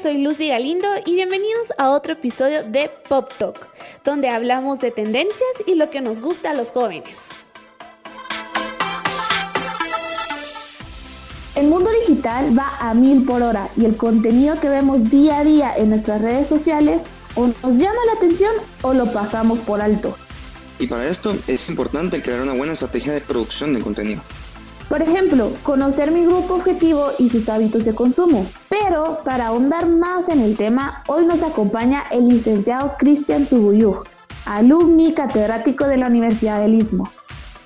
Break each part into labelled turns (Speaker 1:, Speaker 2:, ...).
Speaker 1: soy Lucy Galindo y bienvenidos a otro episodio de Pop Talk, donde hablamos de tendencias y lo que nos gusta a los jóvenes.
Speaker 2: El mundo digital va a mil por hora y el contenido que vemos día a día en nuestras redes sociales o nos llama la atención o lo pasamos por alto.
Speaker 3: Y para esto es importante crear una buena estrategia de producción de contenido.
Speaker 2: Por ejemplo, conocer mi grupo objetivo y sus hábitos de consumo. Pero para ahondar más en el tema, hoy nos acompaña el licenciado Cristian Subuyú, alumni catedrático de la Universidad del Istmo.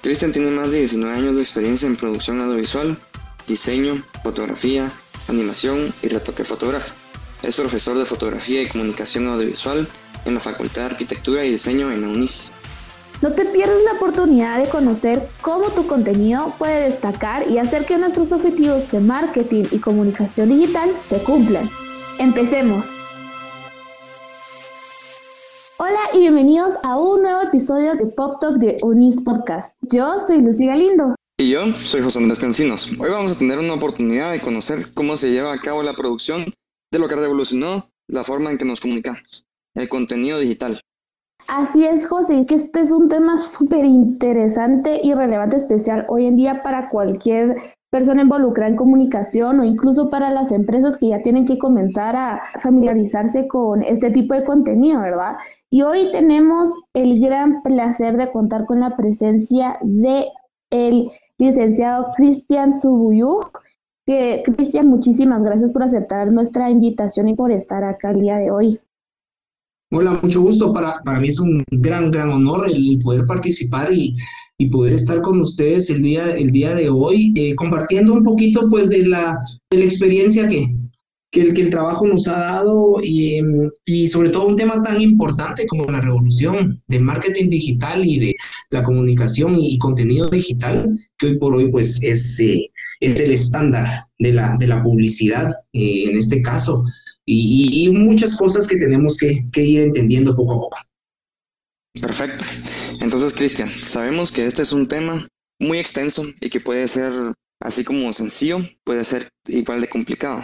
Speaker 3: Cristian tiene más de 19 años de experiencia en producción audiovisual diseño, fotografía, animación y retoque fotográfico. Es profesor de fotografía y comunicación audiovisual en la Facultad de Arquitectura y Diseño en la UNIS.
Speaker 2: No te pierdas la oportunidad de conocer cómo tu contenido puede destacar y hacer que nuestros objetivos de marketing y comunicación digital se cumplan. Empecemos. Hola y bienvenidos a un nuevo episodio de Pop Talk de Unis Podcast. Yo soy Lucy Galindo.
Speaker 3: Y yo soy José Andrés Cancinos. Hoy vamos a tener una oportunidad de conocer cómo se lleva a cabo la producción de lo que revolucionó la forma en que nos comunicamos, el contenido digital.
Speaker 2: Así es, José, que este es un tema súper interesante y relevante, especial hoy en día para cualquier persona involucrada en comunicación o incluso para las empresas que ya tienen que comenzar a familiarizarse con este tipo de contenido, ¿verdad? Y hoy tenemos el gran placer de contar con la presencia de el licenciado Cristian Subuyuk. Que, Cristian, muchísimas gracias por aceptar nuestra invitación y por estar acá el día de hoy.
Speaker 4: Hola, mucho gusto. Para, para mí es un gran, gran honor el poder participar y, y poder estar con ustedes el día, el día de hoy, eh, compartiendo un poquito pues de la, de la experiencia que, que el, que el trabajo nos ha dado y, y, sobre todo un tema tan importante como la revolución del marketing digital y de la comunicación y, contenido digital, que hoy por hoy pues es, eh, es el estándar de la, de la publicidad eh, en este caso y, y, muchas cosas que tenemos que, que ir entendiendo poco a poco.
Speaker 3: Perfecto. Entonces, Cristian, sabemos que este es un tema muy extenso y que puede ser así como sencillo, puede ser igual de complicado.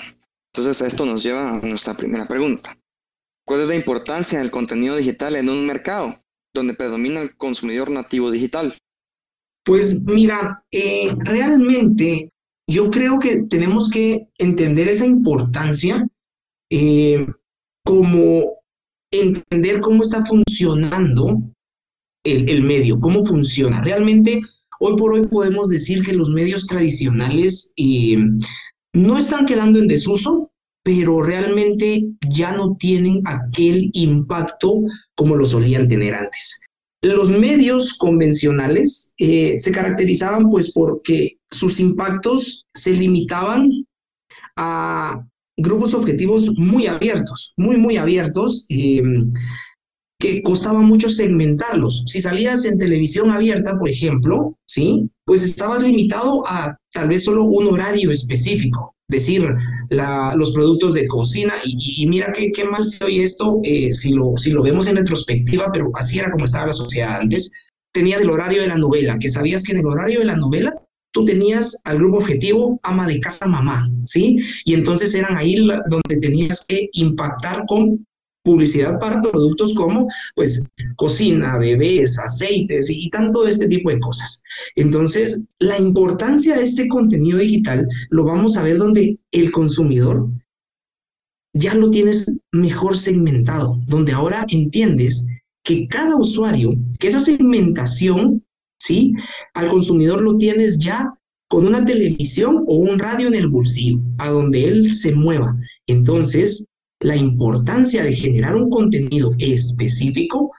Speaker 3: Entonces esto nos lleva a nuestra primera pregunta. ¿Cuál es la importancia del contenido digital en un mercado donde predomina el consumidor nativo digital?
Speaker 4: Pues mira, eh, realmente yo creo que tenemos que entender esa importancia eh, como entender cómo está funcionando el, el, medio, cómo funciona. Realmente, hoy por hoy podemos decir que los medios tradicionales eh, no están quedando en desuso, pero realmente ya no tienen aquel impacto como lo solían tener antes. Los medios convencionales eh, se caracterizaban pues porque sus impactos se limitaban a grupos objetivos muy abiertos, muy, muy abiertos, eh, que costaba mucho segmentarlos. Si salías en televisión abierta, por ejemplo, ¿sí? Pues estabas limitado a tal vez solo un horario específico, decir, los productos de cocina, y, mira qué, qué, mal se oye esto eh, si, lo, si lo vemos en retrospectiva, pero así era como estaba la sociedad antes. Tenías el horario de la novela, que sabías que en el horario de la novela tú tenías al grupo objetivo ama de casa mamá, ¿sí? Y entonces eran ahí donde tenías que impactar con publicidad para productos como pues cocina, bebés, aceites y, y, tanto este tipo de cosas. Entonces, la importancia de este contenido digital lo vamos a ver donde el consumidor ya lo tienes mejor segmentado, donde ahora entiendes que cada usuario, que esa segmentación, ¿sí? Al consumidor lo tienes ya con una televisión o un radio en el bolsillo, a donde él se mueva. Entonces, la importancia de generar un contenido específico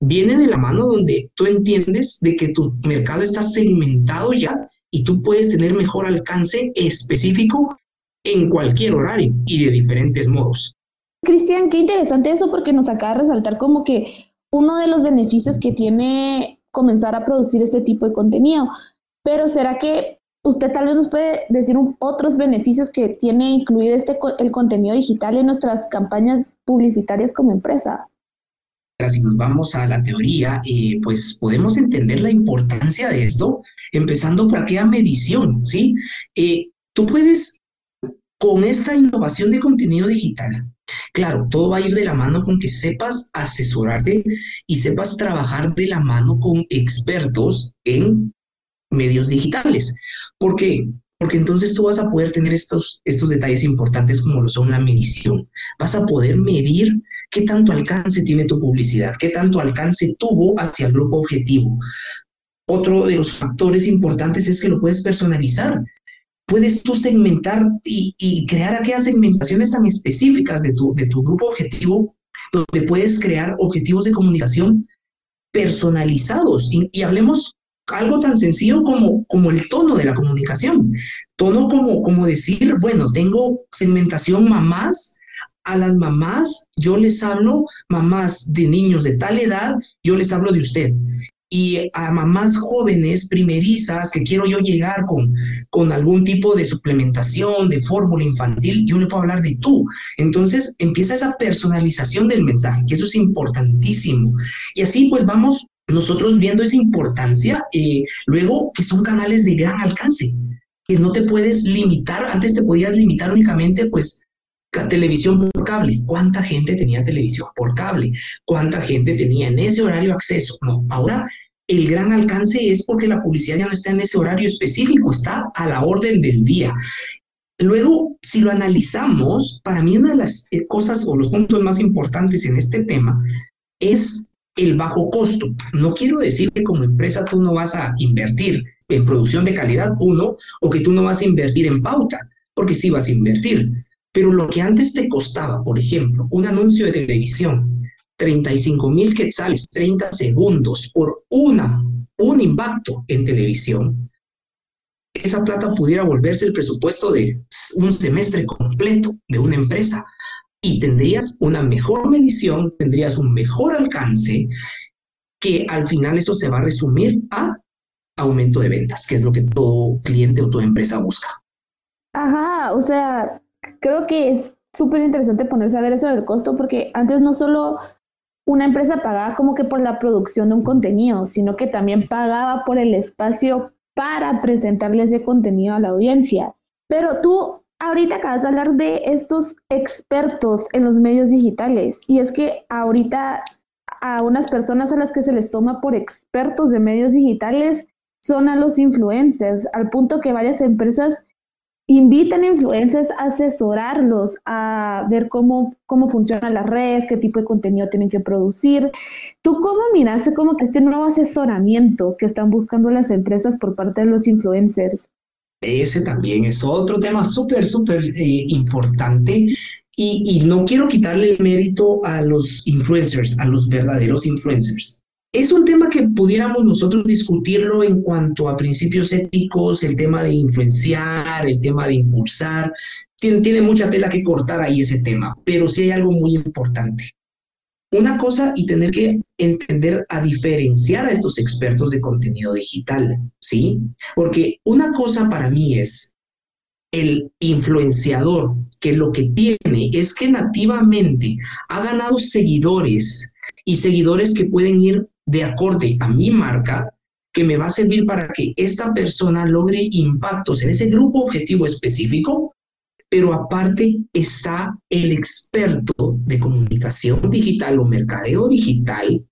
Speaker 4: viene de la mano donde tú entiendes de que tu mercado está segmentado ya y tú puedes tener mejor alcance específico en cualquier horario y de diferentes modos.
Speaker 2: Cristian, qué interesante eso porque nos acaba de resaltar como que uno de los beneficios que tiene comenzar a producir este tipo de contenido. Pero ¿será que usted tal vez nos puede decir otros beneficios que tiene incluir este, el contenido digital en nuestras campañas publicitarias como empresa.
Speaker 4: Si nos vamos a la teoría, eh, pues podemos entender la importancia de esto, empezando por aquella medición, ¿sí? Eh, tú puedes con esta innovación de contenido digital, claro, todo va a ir de la mano con que sepas asesorarte y sepas trabajar de la mano con expertos en medios digitales. ¿Por qué? Porque entonces tú vas a poder tener estos, estos detalles importantes como lo son la medición. Vas a poder medir qué tanto alcance tiene tu publicidad, qué tanto alcance tuvo hacia el grupo objetivo. Otro de los factores importantes es que lo puedes personalizar. Puedes tú segmentar y, crear aquellas segmentaciones tan específicas de tu, de tu grupo objetivo, donde puedes crear objetivos de comunicación personalizados. Y, hablemos algo tan sencillo como, el tono de la comunicación. Tono como, como decir, bueno, tengo segmentación mamás, a las mamás, yo les hablo, mamás de niños de tal edad, yo les hablo de usted y a mamás jóvenes, primerizas, que quiero yo llegar con, con algún tipo de suplementación, de fórmula infantil, yo le puedo hablar de tú. Entonces empieza esa personalización del mensaje, que eso es importantísimo. Y así pues vamos nosotros viendo esa importancia, eh, luego que son canales de gran alcance, que no te puedes limitar, antes te podías limitar únicamente pues televisión por cable. ¿Cuánta gente tenía televisión por cable? ¿Cuánta gente tenía en ese horario acceso? No, ahora el gran alcance es porque la publicidad ya no está en ese horario específico, está a la orden del día. Luego, si lo analizamos, para mí una de las eh, cosas o los puntos más importantes en este tema es el bajo costo. No quiero decir que como empresa tú no vas a invertir en producción de calidad, uno, o que tú no vas a invertir en pauta, porque sí vas a invertir. Pero lo que antes te costaba, por ejemplo, un anuncio de televisión, 35 mil quetzales, 30 segundos por una, un impacto en televisión, esa plata pudiera volverse el presupuesto de un semestre completo de una empresa y tendrías una mejor medición, tendrías un mejor alcance, que al final eso se va a resumir a aumento de ventas, que es lo que todo cliente o toda empresa busca.
Speaker 2: Ajá, o sea, creo que es súper interesante ponerse a ver eso del costo porque antes no solo una empresa pagaba como que por la producción de un contenido, sino que también pagaba por el espacio para presentarle ese contenido a la audiencia. Pero tú ahorita acabas de hablar de estos expertos en los medios digitales y es que ahorita a unas personas a las que se les toma por expertos de medios digitales son a los influencers, al punto que varias empresas invitan a influencers a asesorarlos, a ver cómo, cómo funcionan las redes, qué tipo de contenido tienen que producir. ¿Tú cómo miraste como este nuevo asesoramiento que están buscando las empresas por parte de los influencers?
Speaker 4: Ese también es otro tema súper, súper eh, importante y, y no quiero quitarle el mérito a los influencers, a los verdaderos influencers. Es un tema que pudiéramos nosotros discutirlo en cuanto a principios éticos, el tema de influenciar, el tema de impulsar. Tiene, tiene mucha tela que cortar ahí ese tema, pero sí hay algo muy importante. Una cosa y tener que entender a diferenciar a estos expertos de contenido digital, ¿sí? Porque una cosa para mí es el influenciador, que lo que tiene es que nativamente ha ganado seguidores y seguidores que pueden ir de acorde a mi marca que me va a servir para que esta persona logre impactos en ese grupo objetivo específico, pero aparte está el experto de comunicación digital o mercadeo digital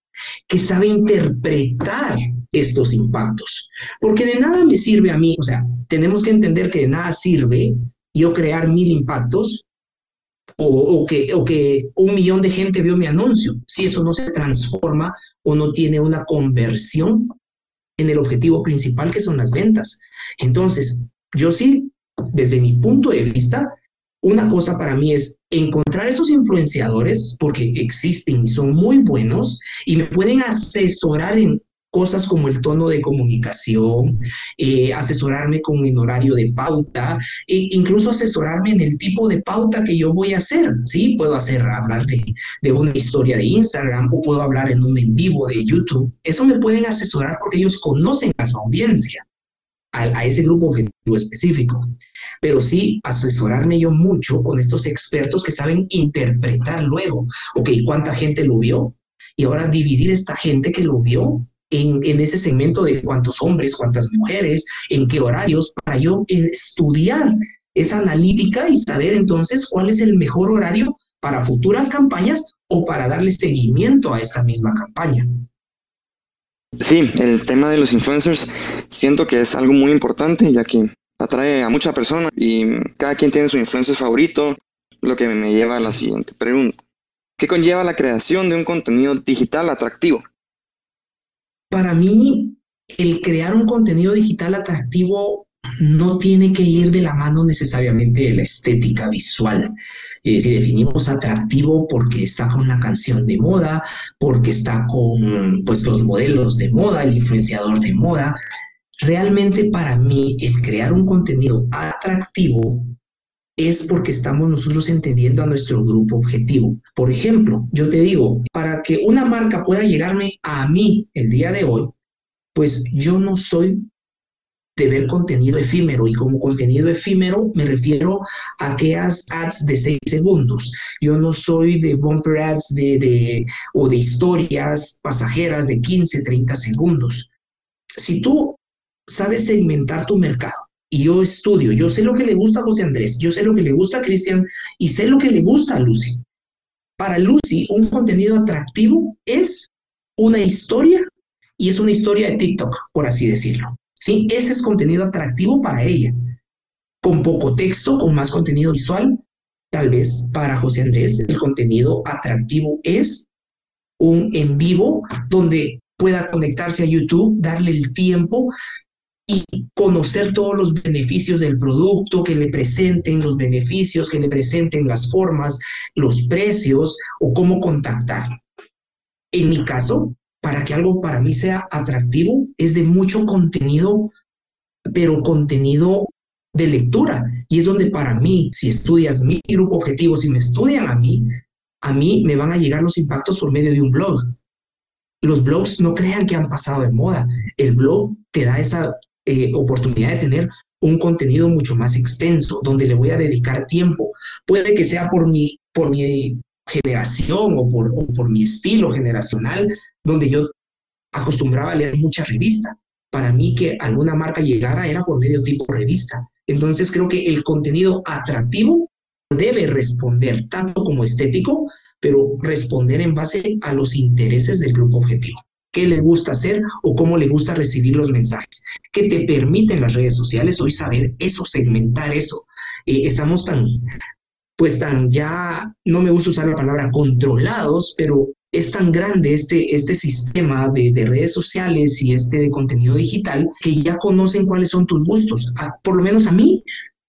Speaker 4: que sabe interpretar estos impactos. Porque de nada me sirve a mí, o sea, tenemos que entender que de nada sirve yo crear mil impactos o, que, o que un millón de gente vio mi anuncio, si eso no se transforma o no tiene una conversión en el objetivo principal que son las ventas. Entonces, yo sí, desde mi punto de vista, una cosa para mí es encontrar esos influenciadores, porque existen y son muy buenos, y me pueden asesorar en cosas como el tono de comunicación, eh, asesorarme con el horario de pauta, e incluso asesorarme en el tipo de pauta que yo voy a hacer, ¿sí? Puedo hacer, hablar de, de, una historia de Instagram o puedo hablar en un en vivo de YouTube. Eso me pueden asesorar porque ellos conocen a su audiencia, a, a ese grupo objetivo específico. Pero sí asesorarme yo mucho con estos expertos que saben interpretar luego, ok, ¿cuánta gente lo vio? Y ahora dividir esta gente que lo vio en, ese segmento de cuántos hombres, cuántas mujeres, en qué horarios, para yo estudiar esa analítica y saber entonces cuál es el mejor horario para futuras campañas o para darle seguimiento a esta misma campaña.
Speaker 3: Sí, el tema de los influencers siento que es algo muy importante ya que atrae a muchas personas y cada quien tiene su influencer favorito, lo que me lleva a la siguiente pregunta. ¿Qué conlleva la creación de un contenido digital atractivo?
Speaker 4: Para mí, el crear un contenido digital atractivo no tiene que ir de la mano necesariamente de la estética visual. Eh, si definimos atractivo porque está con una canción de moda, porque está con pues, los modelos de moda, el influenciador de moda, realmente para mí el crear un contenido atractivo es porque estamos nosotros entendiendo a nuestro grupo objetivo. Por ejemplo, yo te digo, para que una marca pueda llegarme a mí el día de hoy, pues yo no soy de ver contenido efímero y como contenido efímero me refiero a aquellas ads de seis segundos. Yo no soy de bumper ads de, o de historias pasajeras de 15, 30 segundos. Si tú sabes segmentar tu mercado y yo estudio, yo sé lo que le gusta a José Andrés, yo sé lo que le gusta a Cristian y sé lo que le gusta a Lucy. Para Lucy, un contenido atractivo es una historia y es una historia de TikTok, por así decirlo. ¿sí? Ese es contenido atractivo para ella. Con poco texto, con más contenido visual, tal vez para José Andrés el contenido atractivo es un en vivo donde pueda conectarse a YouTube, darle el tiempo y conocer todos los beneficios del producto, que le presenten los beneficios, que le presenten las formas, los precios o cómo contactar. En mi caso, para que algo para mí sea atractivo es de mucho contenido, pero contenido de lectura. Y es donde para mí, si estudias mi grupo objetivo, si me estudian a mí, a mí me van a llegar los impactos por medio de un blog. Los blogs no crean que han pasado de moda. El blog te da esa eh, oportunidad de tener un contenido mucho más extenso, donde le voy a dedicar tiempo. Puede que sea por mi, por mi generación o por, por mi estilo generacional, donde yo acostumbraba a leer mucha revista. Para mí que alguna marca llegara era por medio tipo revista. Entonces creo que el contenido atractivo debe responder tanto como estético, pero responder en base a los intereses del grupo objetivo. ¿Qué le gusta hacer o cómo le gusta recibir los mensajes? ¿Qué te permiten las redes sociales hoy saber eso, segmentar eso? Eh, estamos tan, pues tan ya, no me gusta usar la palabra controlados, pero es tan grande este, este sistema de, redes sociales y este de contenido digital que ya conocen cuáles son tus gustos. por lo menos a mí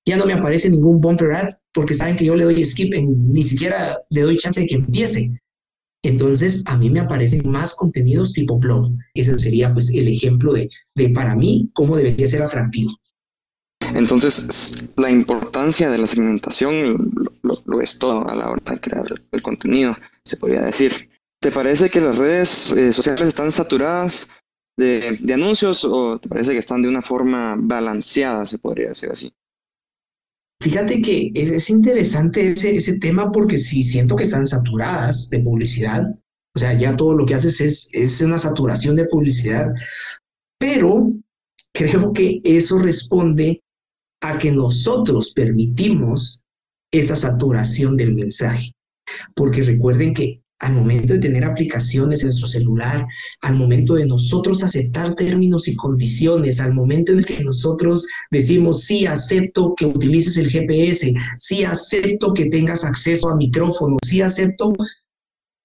Speaker 4: ya no me aparece ningún bumper ad porque saben que yo le doy skip, en, ni siquiera le doy chance de que empiece. Entonces, a mí me aparecen más contenidos tipo blog. Ese sería pues el ejemplo de, de para mí cómo debería ser atractivo.
Speaker 3: Entonces, la importancia de la segmentación lo, es todo a la hora de crear el contenido, se podría decir. ¿Te parece que las redes eh, sociales están saturadas de, anuncios o te parece que están de una forma balanceada, se podría decir así?
Speaker 4: Fíjate que es, interesante ese, ese, tema porque sí siento que están saturadas de publicidad. O sea, ya todo lo que haces es, es una saturación de publicidad. Pero creo que eso responde a que nosotros permitimos esa saturación del mensaje. Porque recuerden que al momento de tener aplicaciones en nuestro celular, al momento de nosotros aceptar términos y condiciones, al momento en el que nosotros decimos, sí, acepto que utilices el GPS, sí, acepto que tengas acceso a micrófono, sí, acepto,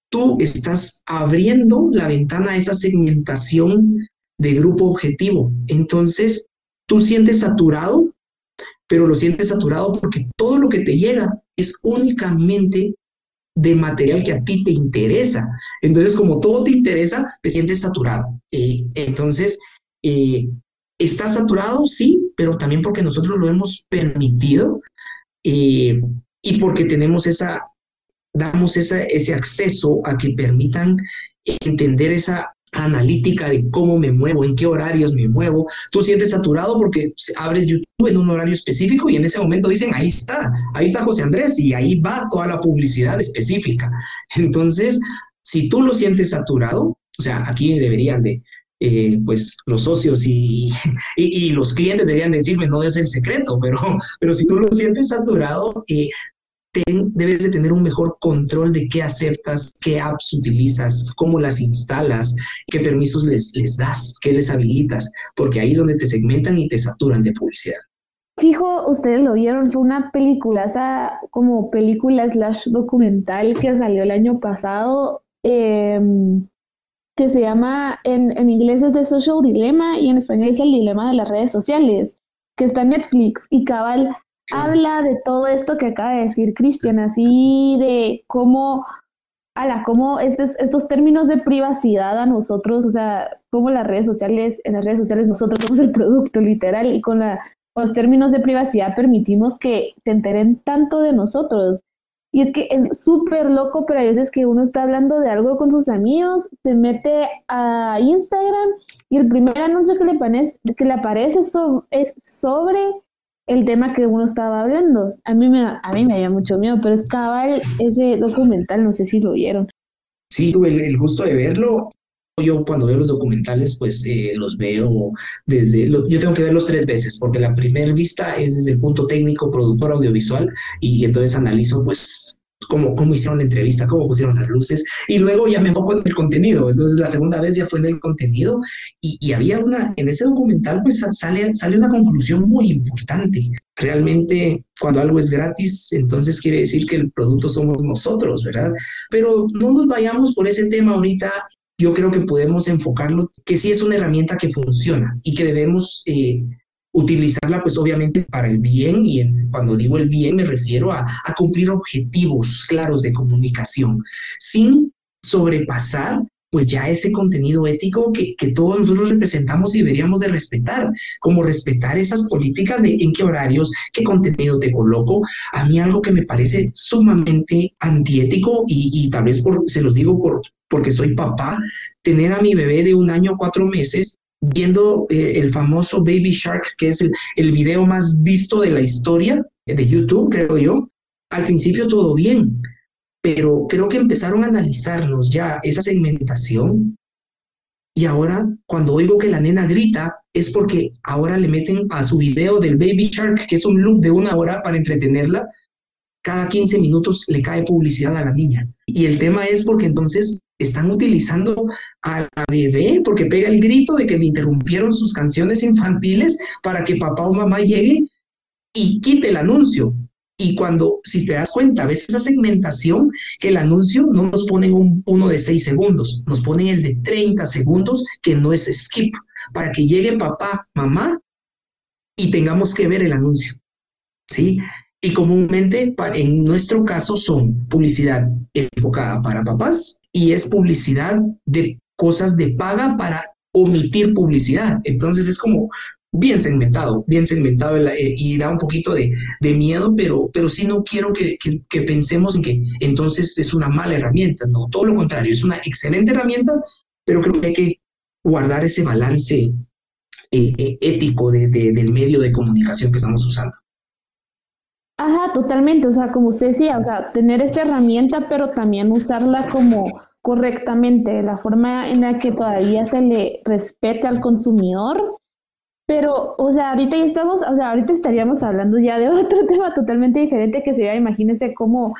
Speaker 4: tú estás abriendo la ventana a esa segmentación de grupo objetivo. Entonces, tú sientes saturado pero lo sientes saturado porque todo lo que te llega es únicamente de material que a ti te interesa. Entonces, como todo te interesa, te sientes saturado. Entonces, eh, ¿estás saturado? Sí, pero también porque nosotros lo hemos permitido eh, y porque tenemos esa, damos ese acceso a que permitan entender esa analítica de cómo me muevo, en qué horarios me muevo. Tú sientes saturado porque abres YouTube en un horario específico y en ese momento dicen, ahí está, ahí está José Andrés y ahí va toda la publicidad específica. Entonces, si tú lo sientes saturado, o sea, aquí deberían de, eh, pues los socios y, y, los clientes deberían decirme, no es el secreto, pero, pero si tú lo sientes saturado, eh, debes de tener un mejor control de qué aceptas, qué apps utilizas, cómo las instalas, qué permisos les, les das, qué les habilitas, porque ahí es donde te segmentan y te saturan de publicidad.
Speaker 2: Fijo, ustedes lo vieron, fue una película, como película slash documental que salió el año pasado, em, que se llama, en, en inglés es The Social Dilemma y en español es el dilema de las redes sociales, que está en Netflix y cabal habla de todo esto que acaba de decir Cristian, así de cómo, ala, cómo estos, estos términos de privacidad a nosotros, o sea, cómo las redes sociales, en las redes sociales nosotros somos el producto literal y con la, los términos de privacidad permitimos que se enteren tanto de nosotros. Y es que es súper loco, pero hay veces que uno está hablando de algo con sus amigos, se mete a Instagram y el primer anuncio que le, aparece, que le aparece es sobre el tema que uno estaba hablando. A mí me, a mí me da mucho miedo, pero es cabal ese documental, no sé si lo vieron.
Speaker 4: Sí, tuve el, gusto de verlo. Yo cuando veo los documentales, pues eh, los veo desde, yo tengo que verlos tres veces, porque la primera vista es desde el punto técnico, productor audiovisual, y entonces analizo pues cómo, cómo hicieron la entrevista, cómo pusieron las luces, y luego ya me enfoco en el contenido. Entonces la segunda vez ya fue en el contenido y, y había una, en ese documental pues sale, sale una conclusión muy importante. Realmente cuando algo es gratis, entonces quiere decir que el producto somos nosotros, ¿verdad? Pero no nos vayamos por ese tema ahorita yo creo que podemos enfocarlo, que sí es una herramienta que funciona y que debemos eh, utilizarla pues obviamente para el bien y cuando digo el bien me refiero a, cumplir objetivos claros de comunicación sin sobrepasar pues ya ese contenido ético que, que, todos nosotros representamos y deberíamos de respetar, como respetar esas políticas de en qué horarios, qué contenido te coloco. A mí algo que me parece sumamente antiético y, y tal vez por, se los digo por, porque soy papá, tener a mi bebé de un año cuatro meses viendo eh, el famoso Baby Shark, que es el, el video más visto de la historia de YouTube, creo yo. Al principio todo bien, pero creo que empezaron a analizarnos ya esa segmentación y ahora cuando oigo que la nena grita es porque ahora le meten a su video del Baby Shark, que es un loop de una hora para entretenerla, cada 15 minutos le cae publicidad a la niña. Y el tema es porque entonces están utilizando a la bebé porque pega el grito de que le interrumpieron sus canciones infantiles para que papá o mamá llegue y quite el anuncio. Y cuando, si te das cuenta, ves esa segmentación, que el anuncio no nos ponen un, uno de 6 segundos, nos ponen el de 30 segundos, que no es skip, para que llegue papá, mamá y tengamos que ver el anuncio. ¿Sí? Y comúnmente, en nuestro caso, son publicidad enfocada para papás y es publicidad de cosas de paga para omitir publicidad. Entonces es como bien segmentado, bien segmentado eh, y da un poquito de, miedo, pero, pero sí no quiero que, pensemos en que entonces es una mala herramienta. No, todo lo contrario, es una excelente herramienta, pero creo que hay que guardar ese balance eh, eh, ético del medio de comunicación que estamos usando.
Speaker 2: Ajá, totalmente, o sea, como usted decía, o sea, tener esta herramienta, pero también usarla como correctamente, la forma en la que todavía se le respete al consumidor. Pero, o sea, ahorita ya estamos, o sea, ahorita estaríamos hablando ya de otro tema totalmente diferente que sería, imagínense cómo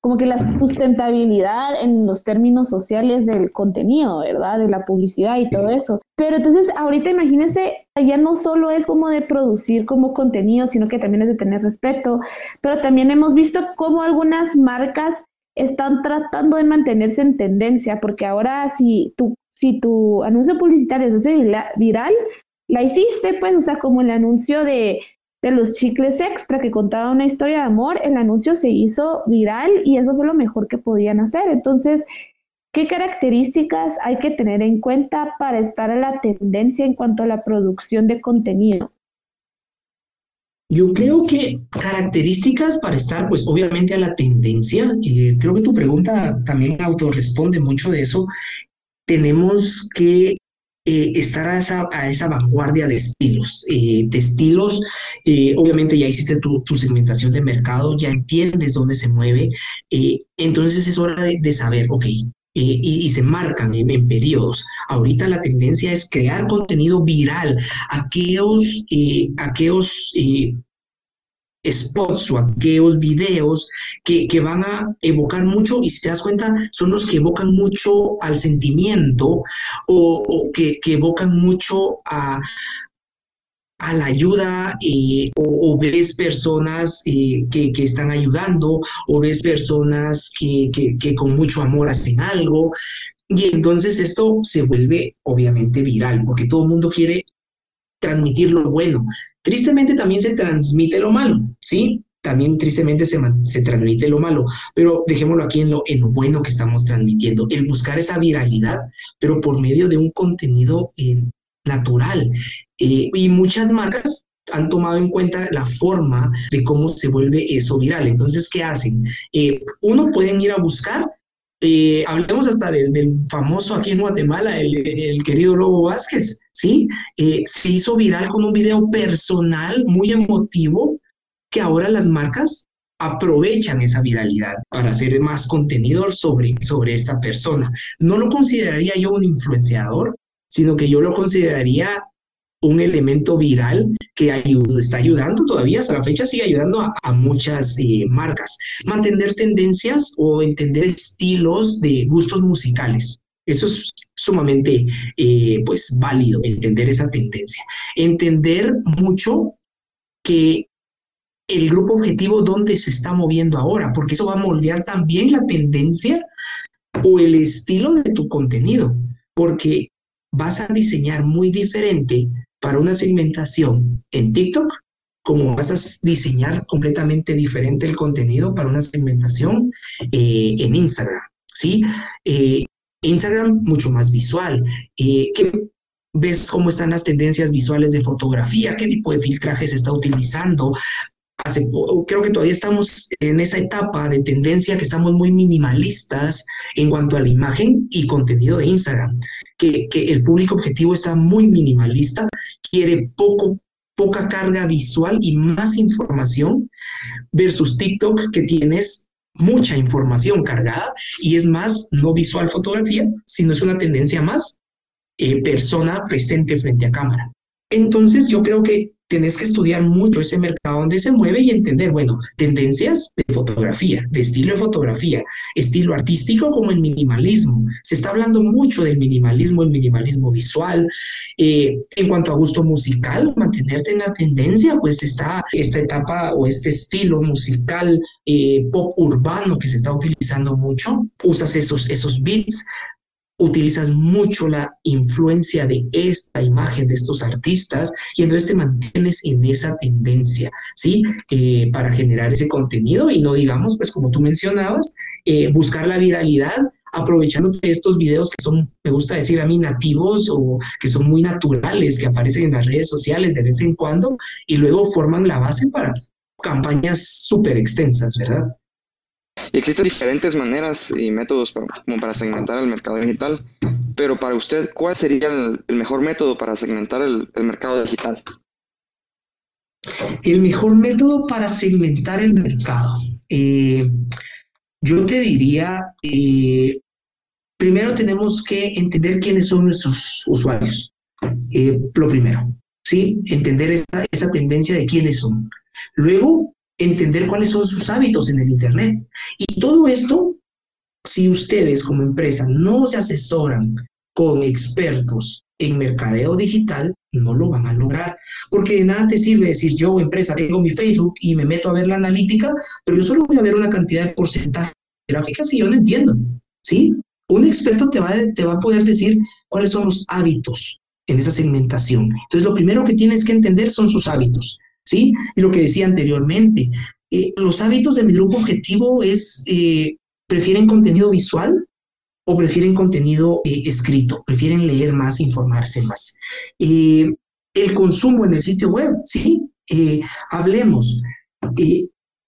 Speaker 2: como que la sustentabilidad en los términos sociales del contenido, ¿verdad? De la publicidad y todo eso. Pero entonces, ahorita imagínense, ya no solo es como de producir como contenido, sino que también es de tener respeto, pero también hemos visto cómo algunas marcas están tratando de mantenerse en tendencia, porque ahora si tu, si tu anuncio publicitario se hace viral, la hiciste, pues, o sea, como el anuncio de de los chicles extra que contaba una historia de amor, el anuncio se hizo viral y eso fue lo mejor que podían hacer. Entonces, ¿qué características hay que tener en cuenta para estar a la tendencia en cuanto a la producción de contenido?
Speaker 4: Yo creo que características para estar, pues obviamente a la tendencia, y creo que tu pregunta también autorresponde mucho de eso, tenemos que eh, estar a esa, a esa, vanguardia de estilos. Eh, de estilos, eh, obviamente ya hiciste tu, segmentación de mercado, ya entiendes dónde se mueve, entonces es hora de, saber, ok, y, se marcan en, periodos. Ahorita la tendencia es crear contenido viral, aquellos, aquellos spots o aquellos videos que, van a evocar mucho, y si te das cuenta, son los que evocan mucho al sentimiento o, que, evocan mucho a, a la ayuda eh, o, ves personas eh, que, están ayudando o ves personas que, que, con mucho amor hacen algo. Y entonces esto se vuelve obviamente viral porque todo el mundo quiere transmitir lo bueno. Tristemente también se transmite lo malo, ¿sí? También tristemente se, se transmite lo malo, pero dejémoslo aquí en lo, en lo bueno que estamos transmitiendo, el buscar esa viralidad, pero por medio de un contenido eh, natural. Eh, y muchas marcas han tomado en cuenta la forma de cómo se vuelve eso viral. Entonces, ¿qué hacen? Eh, uno pueden ir a buscar eh, hablemos hasta del, famoso aquí en Guatemala, el, querido Lobo Vázquez, ¿sí? Eh, se hizo viral con un video personal muy emotivo que ahora las marcas aprovechan esa viralidad para hacer más contenido sobre, sobre esta persona. No lo consideraría yo un influenciador, sino que yo lo consideraría un elemento viral que está ayudando todavía hasta la fecha, sigue ayudando a, muchas eh, marcas. Mantener tendencias o entender estilos de gustos musicales. Eso es sumamente eh, pues válido, entender esa tendencia. Entender mucho que el grupo objetivo dónde se está moviendo ahora, porque eso va a moldear también la tendencia o el estilo de tu contenido, porque vas a diseñar muy diferente para una segmentación en TikTok, como vas a diseñar completamente diferente el contenido para una segmentación eh, en Instagram, ¿sí? Eh, Instagram mucho más visual. Eh, ves cómo están las tendencias visuales de fotografía, qué tipo de filtraje se está utilizando. creo que todavía estamos en esa etapa de tendencia que estamos muy minimalistas en cuanto a la imagen y contenido de Instagram, que, el público objetivo está muy minimalista quiere poco, poca carga visual y más información versus TikTok que tienes mucha información cargada y es más no visual fotografía, sino es una tendencia más eh, persona presente frente a cámara. Entonces yo creo que tenés que estudiar mucho ese mercado donde se mueve y entender, bueno, tendencias de fotografía, de estilo de fotografía, estilo artístico como el minimalismo. Se está hablando mucho del minimalismo, el minimalismo visual. Eh, en cuanto a gusto musical, mantenerte en la tendencia, pues está esta etapa o este estilo musical eh, pop urbano que se está utilizando mucho. Usas esos, esos beats, utilizas mucho la influencia de esta imagen de estos artistas y entonces te mantienes en esa tendencia, ¿sí? Para generar ese contenido y no digamos, pues como tú mencionabas, eh, buscar la viralidad aprovechando estos videos que son, me gusta decir a mí, nativos o que son muy naturales, que aparecen en las redes sociales de vez en cuando y luego forman la base para campañas súper extensas, ¿verdad?
Speaker 3: Existen diferentes maneras y métodos para segmentar el mercado digital, pero para usted, ¿cuál sería el, mejor método para segmentar el, mercado digital?
Speaker 4: El mejor método para segmentar el mercado. Eh, yo te diría, eh, primero tenemos que entender quiénes son nuestros usuarios. Eh, lo primero, ¿sí? Entender esa, esa tendencia de quiénes son. Luego, entender cuáles son sus hábitos en el Internet. Y todo esto, si ustedes como empresa no se asesoran con expertos en mercadeo digital, no lo van a lograr. Porque de nada te sirve decir, yo empresa tengo mi Facebook y me meto a ver la analítica, pero yo solo voy a ver una cantidad de porcentaje de gráficas que yo no entiendo. ¿Sí? Un experto te va, te va a poder decir cuáles son los hábitos en esa segmentación. Entonces, lo primero que tienes que entender son sus hábitos. ¿Sí? Y lo que decía anteriormente, eh, los hábitos de mi grupo objetivo es, eh, ¿prefieren contenido visual o prefieren contenido eh, escrito? ¿Prefieren leer más, informarse más? el consumo en el sitio web, ¿sí? hablemos.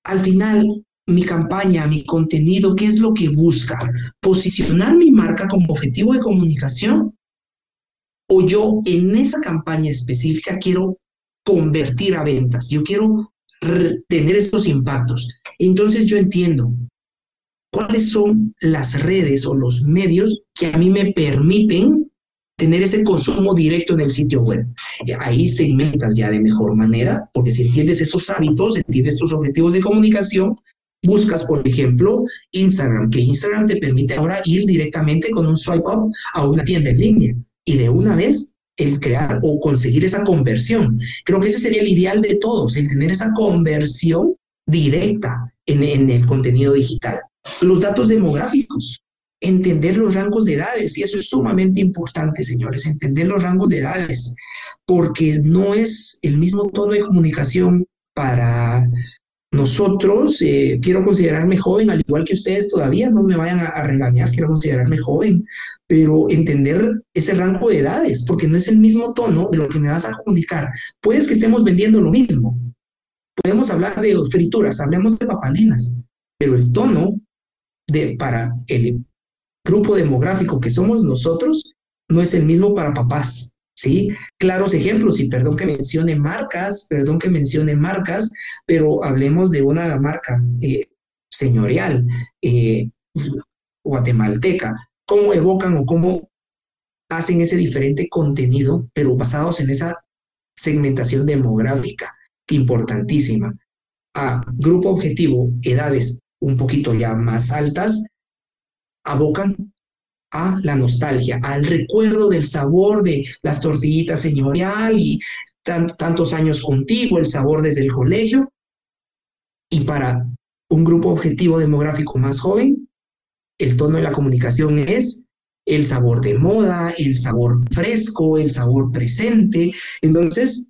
Speaker 4: al final, mi campaña, mi contenido, ¿qué es lo que busca? ¿Posicionar mi marca como objetivo de comunicación? ¿O yo en esa campaña específica quiero convertir a ventas, yo quiero tener estos impactos. Entonces yo entiendo cuáles son las redes o los medios que a mí me permiten tener ese consumo directo en el sitio web. Ahí segmentas ya de mejor manera, porque si entiendes esos hábitos, entiendes tus objetivos de comunicación, buscas, por ejemplo, Instagram, que Instagram te permite ahora ir directamente con un swipe up a una tienda en línea y de una vez el crear o conseguir esa conversión. Creo que ese sería el ideal de todos, el tener esa conversión directa en, en el contenido digital. Los datos demográficos, entender los rangos de edades, y eso es sumamente importante, señores, entender los rangos de edades, porque no es el mismo tono de comunicación para nosotros, eh, quiero considerarme joven, al igual que ustedes todavía, no me vayan a, regañar, quiero considerarme joven, pero entender ese rango de edades, porque no es el mismo tono de lo que me vas a comunicar. Puedes que estemos vendiendo lo mismo. Podemos hablar de frituras, hablemos de papalinas, pero el tono de, para el grupo demográfico que somos nosotros no es el mismo para papás, ¿sí? Claros ejemplos, y perdón que mencione marcas, perdón que mencione marcas, pero hablemos de una marca eh, señorial, eh, guatemalteca, cómo evocan o cómo hacen ese diferente contenido, pero basados en esa segmentación demográfica, importantísima. A grupo objetivo, edades un poquito ya más altas, abocan a la nostalgia, al recuerdo del sabor de las tortillitas señorial y tantos años contigo, el sabor desde el colegio. Y para un grupo objetivo demográfico más joven, el tono de la comunicación es el sabor de moda, el sabor fresco, el sabor presente. Entonces,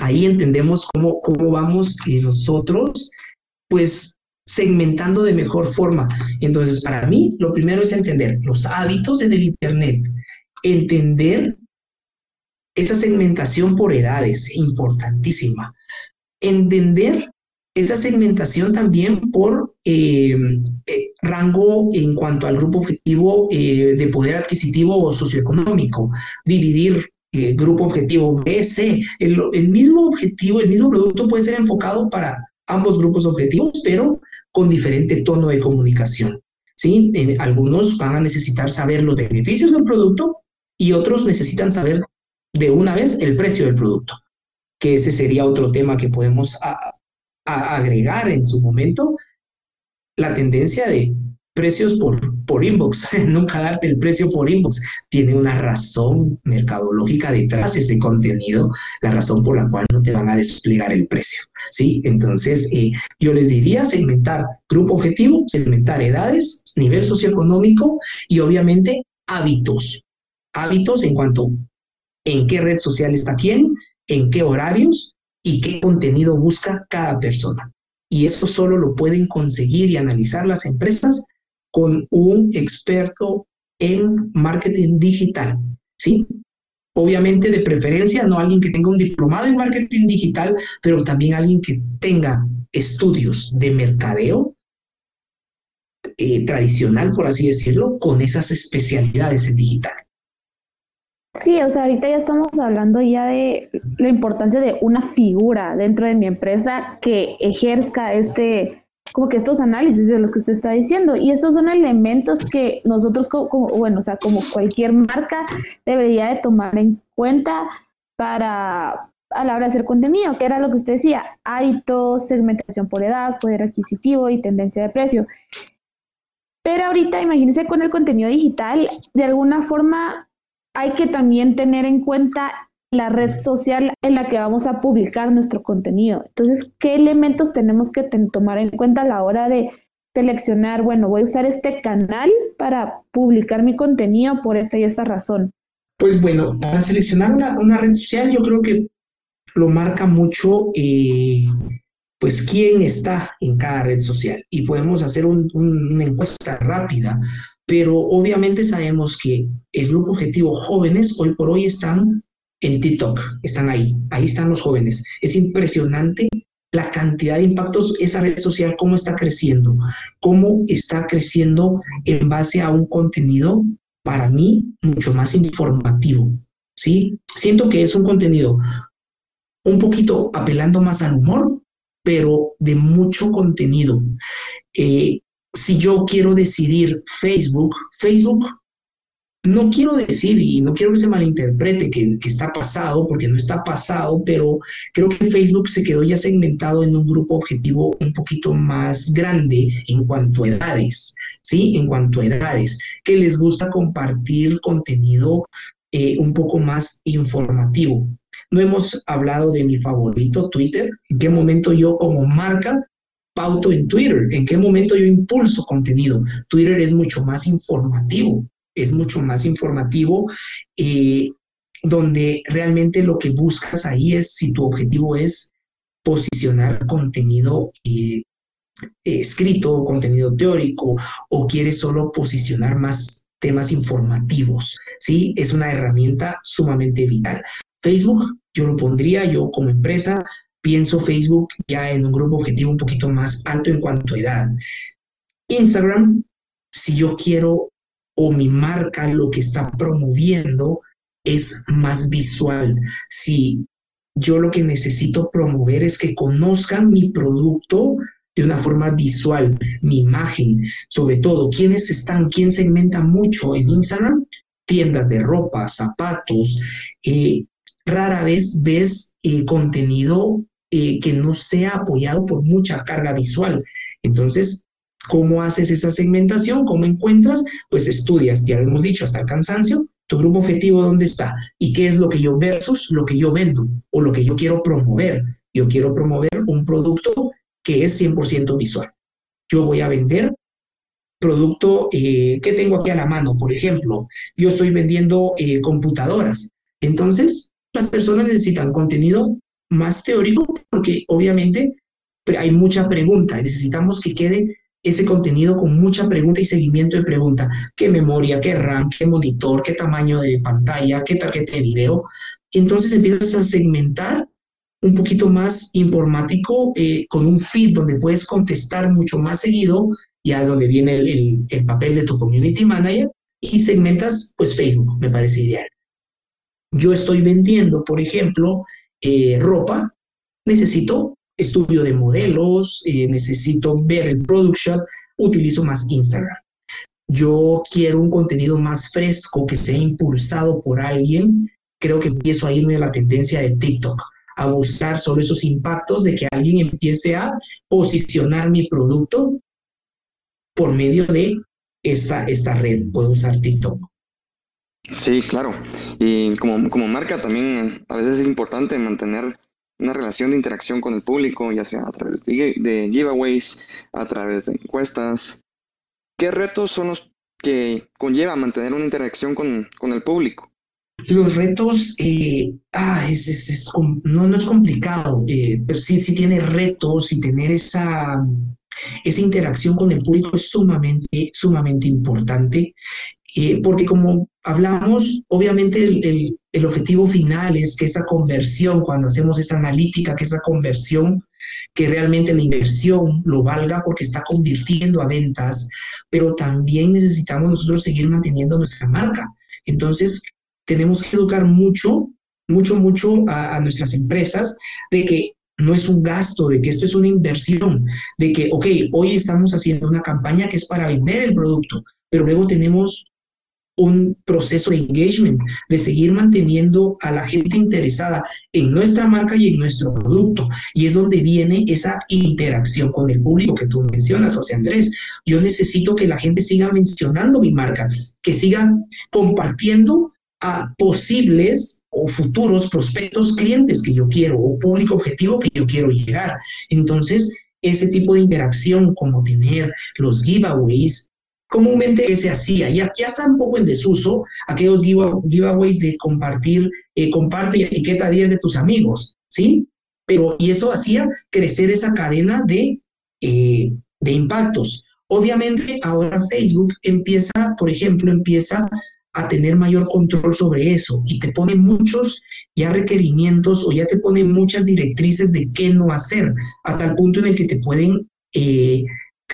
Speaker 4: ahí entendemos cómo, cómo vamos eh, nosotros, pues segmentando de mejor forma. Entonces, para mí, lo primero es entender los hábitos en el Internet, entender esa segmentación por edades, importantísima. Entender esa segmentación también por eh, eh, rango en cuanto al grupo objetivo eh, de poder adquisitivo o socioeconómico, dividir grupo objetivo B, C. el mismo objetivo, el mismo producto puede ser enfocado para ambos grupos objetivos, pero con diferente tono de comunicación. ¿sí? algunos van a necesitar saber los beneficios del producto y otros necesitan saber de una vez el precio del producto, que ese sería otro tema que podemos agregar en su momento, la tendencia de precios por, por inbox, nunca darte el precio por inbox. Tiene una razón mercadológica detrás de ese contenido, la razón por la cual no te van a desplegar el precio. ¿sí? Entonces, eh, yo les diría segmentar grupo objetivo, segmentar edades, nivel socioeconómico y obviamente hábitos. Hábitos en cuanto en qué red social está quién, en qué horarios y qué contenido busca cada persona. Y eso solo lo pueden conseguir y analizar las empresas con un experto en marketing digital, ¿sí? Obviamente de preferencia no alguien que tenga un diplomado en marketing digital, pero también alguien que tenga estudios de mercadeo eh, tradicional, por así decirlo, con esas especialidades en digital.
Speaker 2: Sí, o sea, ahorita ya estamos hablando ya de la importancia de una figura dentro de mi empresa que ejerza este, como que estos análisis de los que usted está diciendo. Y estos son elementos que nosotros, como, bueno, o sea, como cualquier marca, debería de tomar en cuenta para a la hora de hacer contenido, que era lo que usted decía, hábitos, segmentación por edad, poder adquisitivo y tendencia de precio. Pero ahorita, imagínense con el contenido digital, de alguna forma hay que también tener en cuenta la red social en la que vamos a publicar nuestro contenido. Entonces, ¿qué elementos tenemos que tomar en cuenta a la hora de seleccionar, bueno, voy a usar este canal para publicar mi contenido por esta y esta razón?
Speaker 4: Pues bueno, para seleccionar una, red social yo creo que lo marca mucho eh, pues quién está en cada red social y podemos hacer una encuesta rápida, pero obviamente sabemos que el grupo objetivo jóvenes hoy por hoy están en TikTok, están ahí, ahí están los jóvenes. Es impresionante la cantidad de impactos, esa red social, cómo está creciendo, cómo está creciendo en base a un contenido, para mí, mucho más informativo. ¿sí? Siento que es un contenido un poquito apelando más al humor, pero de mucho contenido. Eh, si yo quiero decidir Facebook, Facebook no quiero decir y no quiero que se malinterprete que, está pasado, porque no está pasado, pero creo que Facebook se quedó ya segmentado en un grupo objetivo un poquito más grande en cuanto a edades, ¿sí? En cuanto a edades, que les gusta compartir contenido eh, un poco más informativo. No hemos hablado de mi favorito, Twitter, en qué momento yo como marca pauto en Twitter, en qué momento yo impulso contenido. Twitter es mucho más informativo, es mucho más informativo, eh, donde realmente lo que buscas ahí es si tu objetivo es posicionar contenido eh, escrito, contenido teórico, o quieres solo posicionar más temas informativos, ¿sí? Es una herramienta sumamente vital. Facebook, yo lo pondría, yo como empresa, pienso Facebook ya en un grupo objetivo un poquito más alto en cuanto a edad. Instagram, si yo quiero o mi marca lo que está promoviendo es más visual. Si yo lo que necesito promover es que conozcan mi producto de una forma visual, mi imagen, sobre todo, quiénes están, quién segmenta mucho en Instagram, tiendas de ropa, zapatos. Eh, rara vez ves eh, contenido eh, que no sea apoyado por mucha carga visual. Entonces, ¿Cómo haces esa segmentación? ¿Cómo encuentras? Pues estudias, ya lo hemos dicho, hasta el cansancio, tu grupo objetivo dónde está y qué es lo que yo versus lo que yo vendo o lo que yo quiero promover. Yo quiero promover un producto que es 100% visual. Yo voy a vender producto eh, que tengo aquí a la mano. Por ejemplo, yo estoy vendiendo eh, computadoras. Entonces, las personas necesitan contenido más teórico porque obviamente hay mucha pregunta. Necesitamos que quede ese contenido con mucha pregunta y seguimiento de pregunta. ¿Qué memoria, qué RAM, qué monitor, qué tamaño de pantalla, qué tarjeta de video? Entonces empiezas a segmentar un poquito más informático eh, con un feed donde puedes contestar mucho más seguido, ya es donde viene el, papel de tu community manager, y segmentas pues Facebook, me parece ideal. Yo estoy vendiendo, por ejemplo, eh, ropa, necesito estudio de modelos, eh, necesito ver el product shot, utilizo más Instagram. Yo quiero un contenido más fresco que sea impulsado por alguien, creo que empiezo a irme a la tendencia de TikTok, a buscar solo esos impactos de que alguien empiece a posicionar mi producto por medio de esta, esta red. Puedo usar TikTok.
Speaker 3: Sí, claro. Y como, como marca también a veces es importante mantener una relación de interacción con el público, ya sea a través de, giveaways, a través de encuestas. ¿Qué retos son los que conlleva mantener una interacción con, el público?
Speaker 4: Los retos, eh, ah, no, no es complicado, eh, pero sí, sí tiene retos y tener esa, esa interacción con el público es sumamente, sumamente importante, eh, porque como hablamos, obviamente el, el objetivo final es que esa conversión, cuando hacemos esa analítica, que esa conversión, que realmente la inversión lo valga porque está convirtiendo a ventas, pero también necesitamos nosotros seguir manteniendo nuestra marca. Entonces, tenemos que educar mucho, mucho, mucho a, a nuestras empresas de que no es un gasto, de que esto es una inversión, de que, ok, hoy estamos haciendo una campaña que es para vender el producto, pero luego tenemos un proceso de engagement, de seguir manteniendo a la gente interesada en nuestra marca y en nuestro producto. Y es donde viene esa interacción con el público que tú mencionas, José Andrés. Yo necesito que la gente siga mencionando mi marca, que siga compartiendo a posibles o futuros prospectos clientes que yo quiero o público objetivo que yo quiero llegar. Entonces, ese tipo de interacción como tener los giveaways, comúnmente que se hacía, ya, ya está un poco en desuso aquellos giveaways de compartir, eh, comparte y etiqueta a 10 de tus amigos, ¿sí? Pero, y eso hacía crecer esa cadena de, eh, de impactos. Obviamente ahora Facebook empieza, por ejemplo, empieza a tener mayor control sobre eso y te pone muchos ya requerimientos o ya te pone muchas directrices de qué no hacer, a tal punto en el que te pueden eh,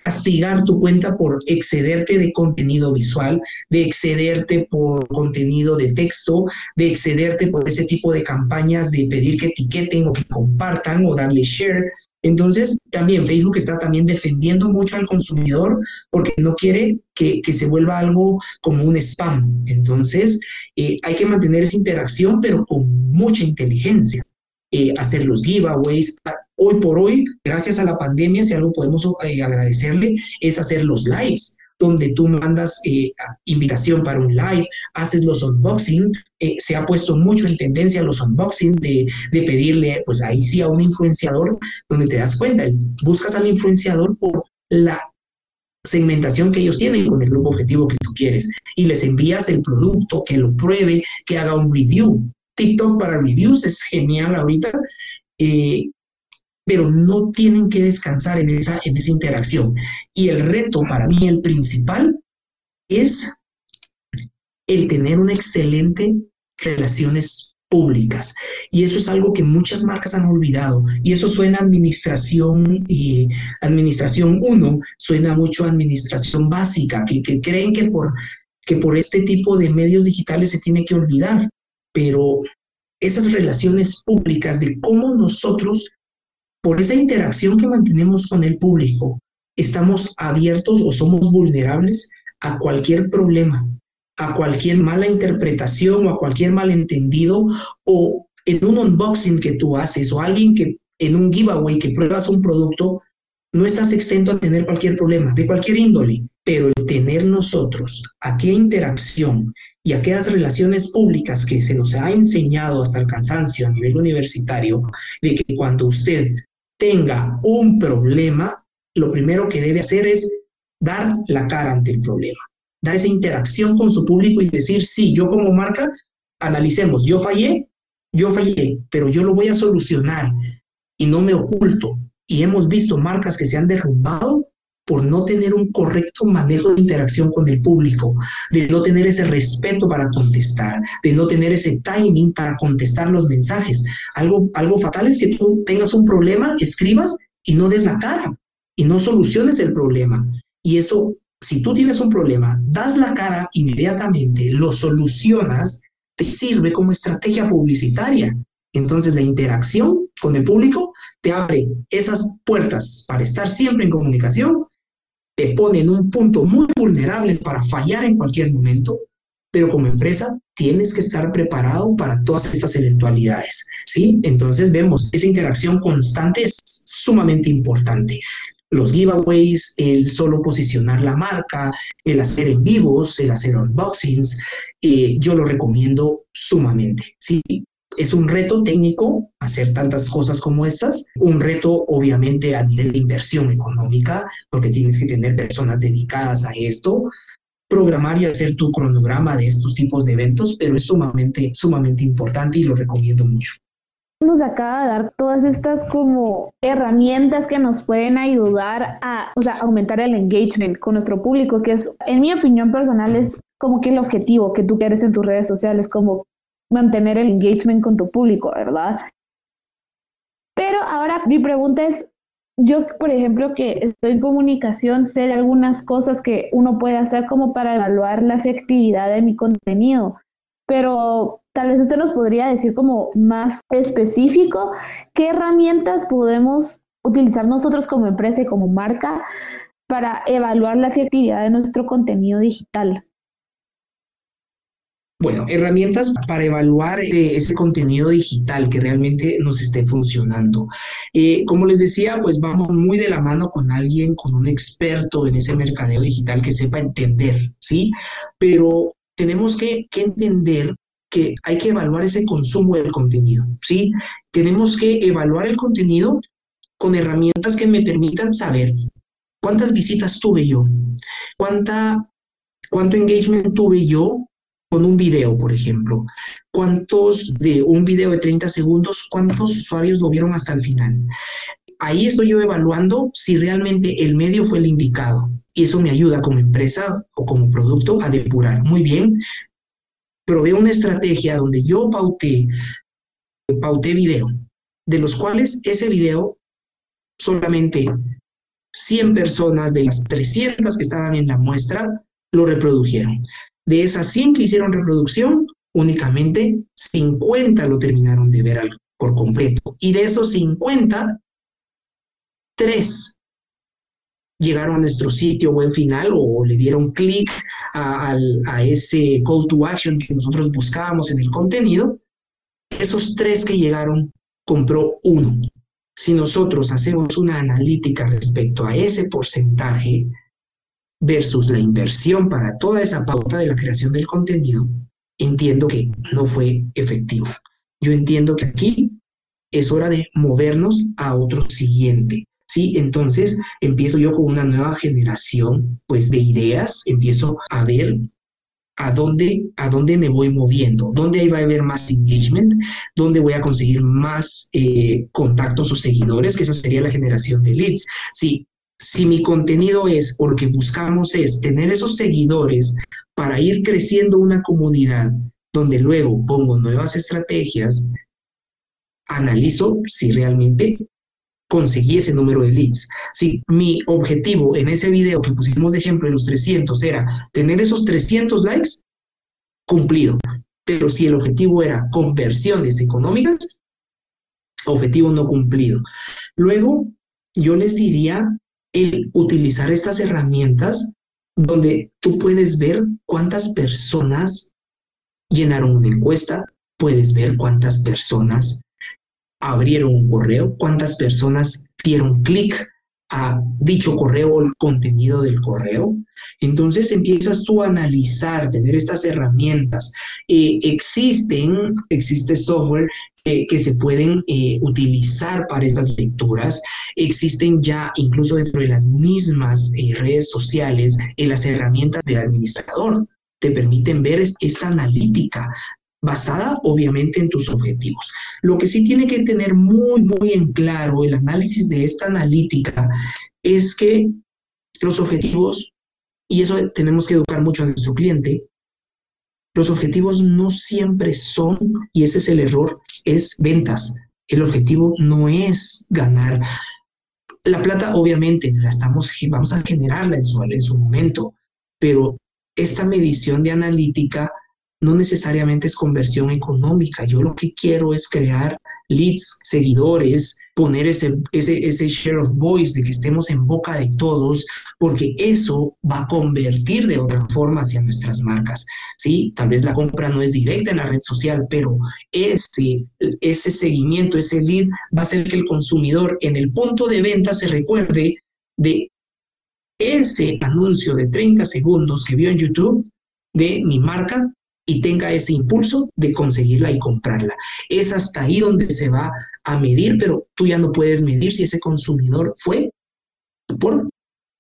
Speaker 4: castigar tu cuenta por excederte de contenido visual, de excederte por contenido de texto, de excederte por ese tipo de campañas de pedir que etiqueten o que compartan o darle share. Entonces, también Facebook está también defendiendo mucho al consumidor porque no quiere que, se vuelva algo como un spam. Entonces, eh, hay que mantener esa interacción, pero con mucha inteligencia. Eh, hacer los giveaways, hoy por hoy, gracias a la pandemia, si algo podemos eh, agradecerle, es hacer los lives donde tú mandas eh, invitación para un live, haces los unboxing, eh, se ha puesto mucho en tendencia los unboxing de, pedirle, pues ahí sí a un influenciador, donde te das cuenta, buscas al influenciador por la segmentación que ellos tienen con el grupo objetivo que tú quieres y les envías el producto, que lo pruebe, que haga un review. TikTok para reviews es genial ahorita. Pero no tienen que descansar en esa, en esa interacción. Y el reto para mí, el principal, es el tener una excelente relaciones públicas. Y eso es algo que muchas marcas han olvidado. Y eso suena a administración y administración 1, suena mucho a administración básica, que, que creen que por, que por este tipo de medios digitales se tiene que olvidar. Pero esas relaciones públicas de cómo nosotros por esa interacción que mantenemos con el público, estamos abiertos o somos vulnerables a cualquier problema, a cualquier mala interpretación o a cualquier malentendido o en un unboxing que tú haces o alguien que en un giveaway que pruebas un producto, no estás exento a tener cualquier problema de cualquier índole, pero el tener nosotros aquella interacción y aquellas relaciones públicas que se nos ha enseñado hasta el cansancio a nivel universitario, de que cuando usted tenga un problema, lo primero que debe hacer es dar la cara ante el problema, dar esa interacción con su público y decir, sí, yo como marca, analicemos, yo fallé, yo fallé, pero yo lo voy a solucionar y no me oculto. Y hemos visto marcas que se han derrumbado por no tener un correcto manejo de interacción con el público, de no tener ese respeto para contestar, de no tener ese timing para contestar los mensajes. Algo, algo fatal es que tú tengas un problema, escribas y no des la cara y no soluciones el problema. Y eso, si tú tienes un problema, das la cara inmediatamente, lo solucionas, te sirve como estrategia publicitaria. Entonces la interacción con el público te abre esas puertas para estar siempre en comunicación te pone en un punto muy vulnerable para fallar en cualquier momento, pero como empresa tienes que estar preparado para todas estas eventualidades, ¿sí? Entonces vemos, esa interacción constante es sumamente importante. Los giveaways, el solo posicionar la marca, el hacer en vivos, el hacer unboxings, eh, yo lo recomiendo sumamente, ¿sí? Es un reto técnico hacer tantas cosas como estas, un reto obviamente a nivel de inversión económica, porque tienes que tener personas dedicadas a esto, programar y hacer tu cronograma de estos tipos de eventos, pero es sumamente, sumamente importante y lo recomiendo mucho.
Speaker 2: Nos acaba de dar todas estas como herramientas que nos pueden ayudar a o sea, aumentar el engagement con nuestro público, que es, en mi opinión personal, es como que el objetivo que tú quieres en tus redes sociales, como mantener el engagement con tu público, ¿verdad? Pero ahora mi pregunta es, yo, por ejemplo, que estoy en comunicación, sé de algunas cosas que uno puede hacer como para evaluar la efectividad de mi contenido, pero tal vez usted nos podría decir como más específico qué herramientas podemos utilizar nosotros como empresa y como marca para evaluar la efectividad de nuestro contenido digital.
Speaker 4: Bueno, herramientas para evaluar eh, ese contenido digital que realmente nos esté funcionando. Eh, como les decía, pues vamos muy de la mano con alguien, con un experto en ese mercadeo digital que sepa entender, ¿sí? Pero tenemos que, que entender que hay que evaluar ese consumo del contenido, ¿sí? Tenemos que evaluar el contenido con herramientas que me permitan saber cuántas visitas tuve yo, cuánta, cuánto engagement tuve yo con un video, por ejemplo. ¿Cuántos de un video de 30 segundos, cuántos usuarios lo vieron hasta el final? Ahí estoy yo evaluando si realmente el medio fue el indicado. Y eso me ayuda como empresa o como producto a depurar. Muy bien, probé una estrategia donde yo pauté, pauté video, de los cuales ese video solamente 100 personas de las 300 que estaban en la muestra lo reprodujeron. De esas 100 que hicieron reproducción, únicamente 50 lo terminaron de ver por completo. Y de esos 50, 3 llegaron a nuestro sitio web final o, le dieron clic a, a, ese call to action que nosotros buscábamos en el contenido, esos tres que llegaron compró uno. Si nosotros hacemos una analítica respecto a ese porcentaje versus la inversión para toda esa pauta de la creación del contenido, entiendo que no fue efectivo. Yo entiendo que aquí es hora de movernos a otro siguiente. Sí, entonces empiezo yo con una nueva generación, pues, de ideas, empiezo a ver a dónde, a dónde me voy moviendo, dónde va a haber más engagement, dónde voy a conseguir más eh, contactos o seguidores, que esa sería la generación de leads. Sí, si mi contenido es porque buscamos es tener esos seguidores para ir creciendo una comunidad donde luego pongo nuevas estrategias, analizo si realmente conseguí ese número de leads. Si mi objetivo en ese video que pusimos de ejemplo en los 300 era tener esos 300 likes, cumplido. Pero si el objetivo era conversiones económicas, objetivo no cumplido. Luego, yo les diría el utilizar estas herramientas donde tú puedes ver cuántas personas llenaron una encuesta, puedes ver cuántas personas abrieron un correo, cuántas personas dieron clic a dicho correo o el contenido del correo. Entonces empiezas tú a analizar, tener estas herramientas. Eh, existen, existe software que se pueden eh, utilizar para estas lecturas. Existen ya incluso dentro de las mismas eh, redes sociales las herramientas del administrador. Te permiten ver esta analítica basada obviamente en tus objetivos. Lo que sí tiene que tener muy, muy en claro el análisis de esta analítica es que los objetivos, y eso tenemos que educar mucho a nuestro cliente, los objetivos no siempre son, y ese es el error, es ventas. El objetivo no es ganar. La plata obviamente la estamos, vamos a generarla en su, en su momento, pero esta medición de analítica no necesariamente es conversión económica. Yo lo que quiero es crear leads, seguidores, poner ese, ese, ese share of voice de que estemos en boca de todos, porque eso va a convertir de otra forma hacia nuestras marcas. Sí, tal vez la compra no es directa en la red social, pero ese, ese seguimiento, ese lead va a hacer que el consumidor en el punto de venta se recuerde de ese anuncio de 30 segundos que vio en YouTube de mi marca y tenga ese impulso de conseguirla y comprarla. Es hasta ahí donde se va a medir, pero tú ya no puedes medir si ese consumidor fue por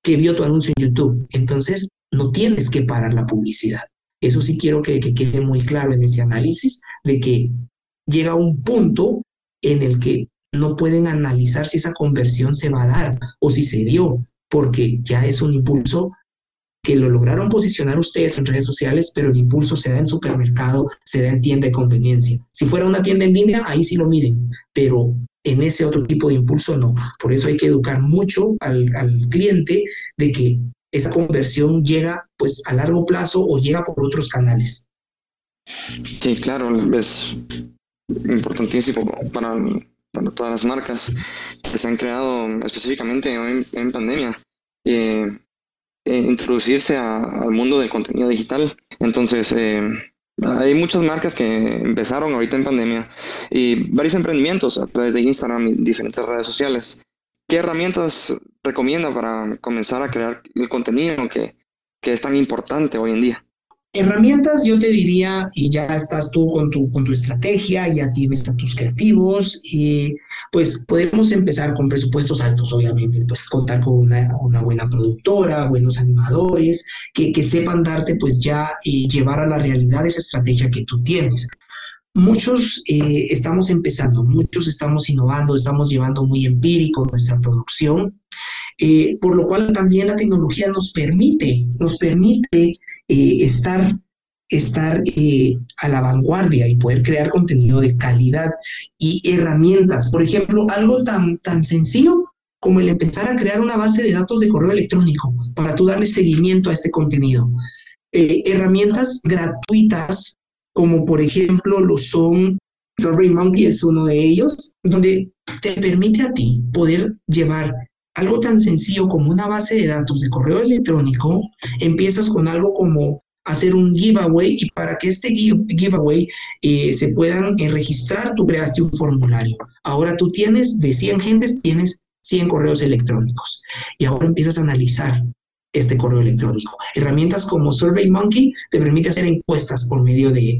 Speaker 4: que vio tu anuncio en YouTube. Entonces, no tienes que parar la publicidad. Eso sí quiero que, que quede muy claro en ese análisis de que llega un punto en el que no pueden analizar si esa conversión se va a dar o si se dio, porque ya es un impulso que lo lograron posicionar ustedes en redes sociales, pero el impulso se da en supermercado, se da en tienda de conveniencia. Si fuera una tienda en línea, ahí sí lo miden, pero en ese otro tipo de impulso no. Por eso hay que educar mucho al, cliente de que esa conversión llega pues a largo plazo o llega por otros canales.
Speaker 3: Sí, claro, es importantísimo para, para todas las marcas que se han creado específicamente en, pandemia. Eh, eh, introducirse al mundo del contenido digital. Entonces, eh, hay muchas marcas que empezaron ahorita en pandemia y varios emprendimientos a través de Instagram y diferentes redes sociales. ¿Qué herramientas recomienda para comenzar a crear el contenido que, que es tan importante hoy en día?
Speaker 4: Herramientas, yo te diría, y ya estás tú con tu, con tu estrategia, ya tienes a tus creativos, y pues podemos empezar con presupuestos altos, obviamente, pues contar con una, una buena productora, buenos animadores, que, que, sepan darte pues ya y llevar a la realidad esa estrategia que tú tienes. Muchos eh, estamos empezando, muchos estamos innovando, estamos llevando muy empírico nuestra producción, eh, por lo cual también la tecnología nos permite, nos permite eh, estar, estar eh, a la vanguardia y poder crear contenido de calidad y herramientas. Por ejemplo, algo tan, tan sencillo como el empezar a crear una base de datos de correo electrónico para tú darle seguimiento a este contenido. Herramientas gratuitas, como por ejemplo lo son SurveyMonkey es uno de ellos, donde te permite a ti poder llevar algo tan sencillo como una base de datos de correo electrónico, empiezas con algo como hacer un giveaway y para que este giveaway eh, se puedan eh, registrar, tú creaste un formulario. Ahora tú tienes de 100 gentes, tienes 100 correos electrónicos y ahora empiezas a analizar este correo electrónico. Herramientas como SurveyMonkey te permite hacer encuestas por medio de,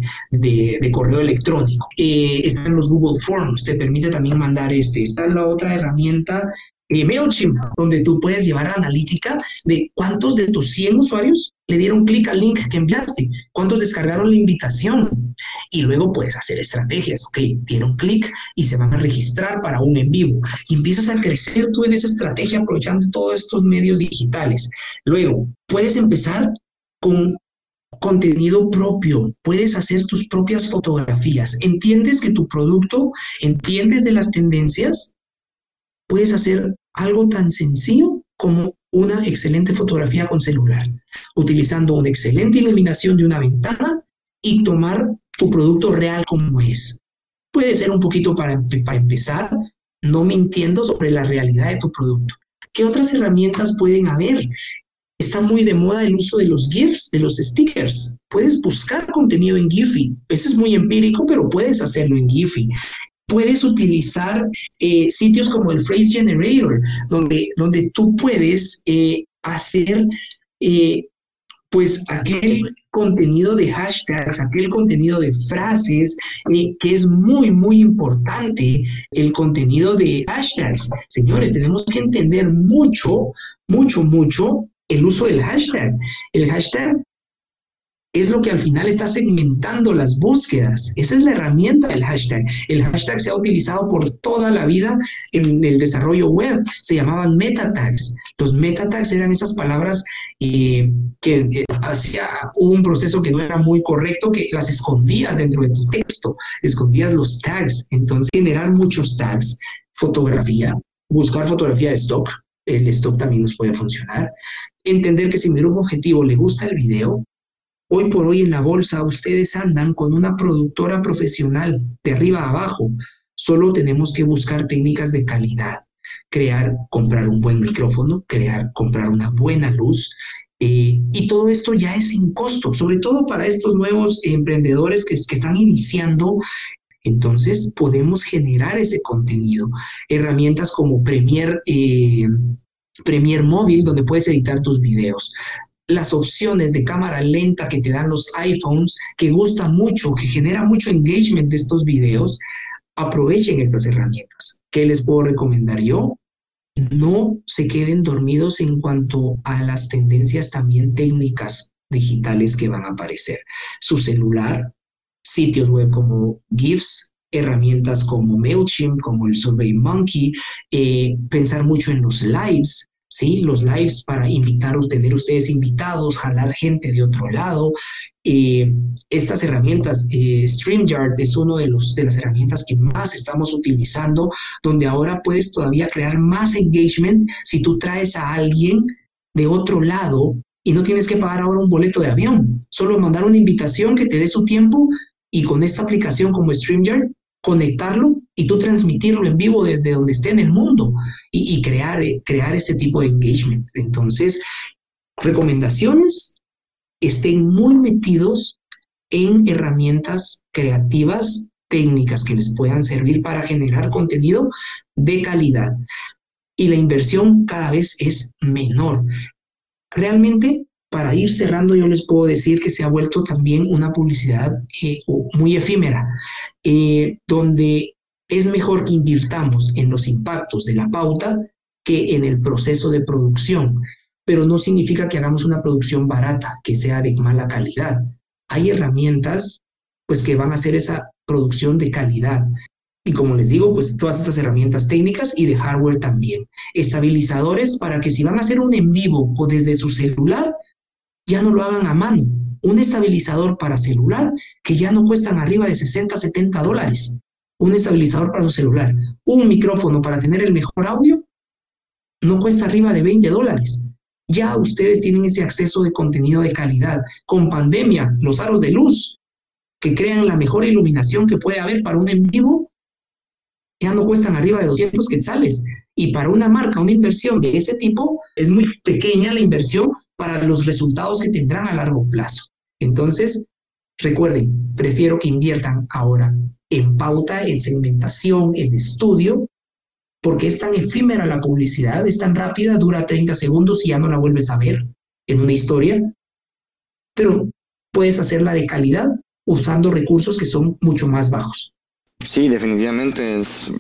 Speaker 4: correo electrónico. Eh, están los Google Forms, te permite también mandar este. Está la otra herramienta eh, MailChimp, donde tú puedes llevar analítica de cuántos de tus 100 usuarios le dieron clic al link que enviaste, cuántos descargaron la invitación y luego puedes hacer estrategias, ok, dieron clic y se van a registrar para un en vivo. Y empiezas a crecer tú en esa estrategia aprovechando todos estos medios digitales. Luego, puedes empezar con contenido propio, puedes hacer tus propias fotografías, entiendes que tu producto, entiendes de las tendencias, puedes hacer algo tan sencillo como una excelente fotografía con celular, utilizando una excelente iluminación de una ventana y tomar tu producto real como es. Puede ser un poquito para, empezar, no mintiendo sobre la realidad de tu producto. ¿Qué otras herramientas pueden haber? Está muy de moda el uso de los GIFs, de los stickers. Puedes buscar contenido en Giphy. Eso es muy empírico, pero puedes hacerlo en Giphy puedes utilizar eh, sitios como el Phrase Generator, donde, donde tú puedes eh, hacer eh, pues aquel contenido de hashtags, aquel contenido de frases, que es muy, muy importante el contenido de hashtags. Señores, tenemos que entender mucho, mucho, mucho el uso del hashtag. El hashtag es lo que al final está segmentando las búsquedas. Esa es la herramienta del hashtag. El hashtag se ha utilizado por toda la vida en el desarrollo web. Se llamaban meta tags. Los meta tags eran esas palabras eh, que eh, hacía un proceso que no era muy correcto, que las escondías dentro de tu texto, escondías los tags. Entonces, generar muchos tags, fotografía, buscar fotografía de stock, el stock también nos puede funcionar. Entender que si mi grupo objetivo le gusta el video, Hoy por hoy en la bolsa ustedes andan con una productora profesional de arriba a abajo. Solo tenemos que buscar técnicas de calidad, crear, comprar un buen micrófono, crear, comprar una buena luz. Eh, y todo esto ya es sin costo, sobre todo para estos nuevos emprendedores que, están iniciando entonces podemos generar ese contenido. Herramientas como Premiere, eh, Premiere Móvil, donde puedes editar tus videos las opciones de cámara lenta que te dan los iPhones, que gusta mucho, que genera mucho engagement de estos videos, aprovechen estas herramientas. ¿Qué les puedo recomendar yo? No se queden dormidos en cuanto a las tendencias también técnicas digitales que van a aparecer. Su celular, sitios web como GIFs, herramientas como MailChimp, como el SurveyMonkey, eh, pensar mucho en los lives, ¿sí? Los lives para invitar o tener ustedes invitados, jalar gente de otro lado. Eh, estas herramientas, eh, StreamYard es una de, los, de las herramientas que más estamos utilizando, donde ahora puedes todavía crear más engagement si tú traes a alguien de otro lado y no tienes que pagar ahora un boleto de avión, solo mandar una invitación que te dé su tiempo y con esta aplicación como StreamYard conectarlo y tú transmitirlo en vivo desde donde esté en el mundo y, crear, eh, crear este tipo de engagement. Entonces, recomendaciones, estén muy metidos en herramientas creativas, técnicas que les puedan servir para generar contenido de calidad. Y la inversión cada vez es menor. Realmente para ir cerrando, yo les puedo decir que se ha vuelto también una publicidad eh, muy efímera, eh, donde es mejor que invirtamos en los impactos de la pauta que en el proceso de producción, pero no significa que hagamos una producción barata, que sea de mala calidad. Hay herramientas pues que van a hacer esa producción de calidad. Y como les digo, pues todas estas herramientas técnicas y de hardware también. Estabilizadores para que si van a hacer un en vivo o desde su celular, ya no lo hagan a mano. Un estabilizador para celular que ya no cuestan arriba de 60, 70 dólares. Un estabilizador para su celular. Un micrófono para tener el mejor audio no cuesta arriba de 20 dólares. Ya ustedes tienen ese acceso de contenido de calidad. Con pandemia, los aros de luz que crean la mejor iluminación que puede haber para un en vivo, ya no cuestan arriba de 200 quetzales. Y para una marca, una inversión de ese tipo, es muy pequeña la inversión para los resultados que tendrán a largo plazo. Entonces, recuerden, prefiero que inviertan ahora en pauta, en segmentación, en estudio, porque es tan efímera la publicidad, es tan rápida, dura 30 segundos y ya no la vuelves a ver en una historia, pero puedes hacerla de calidad usando recursos que son mucho más bajos.
Speaker 3: Sí, definitivamente es,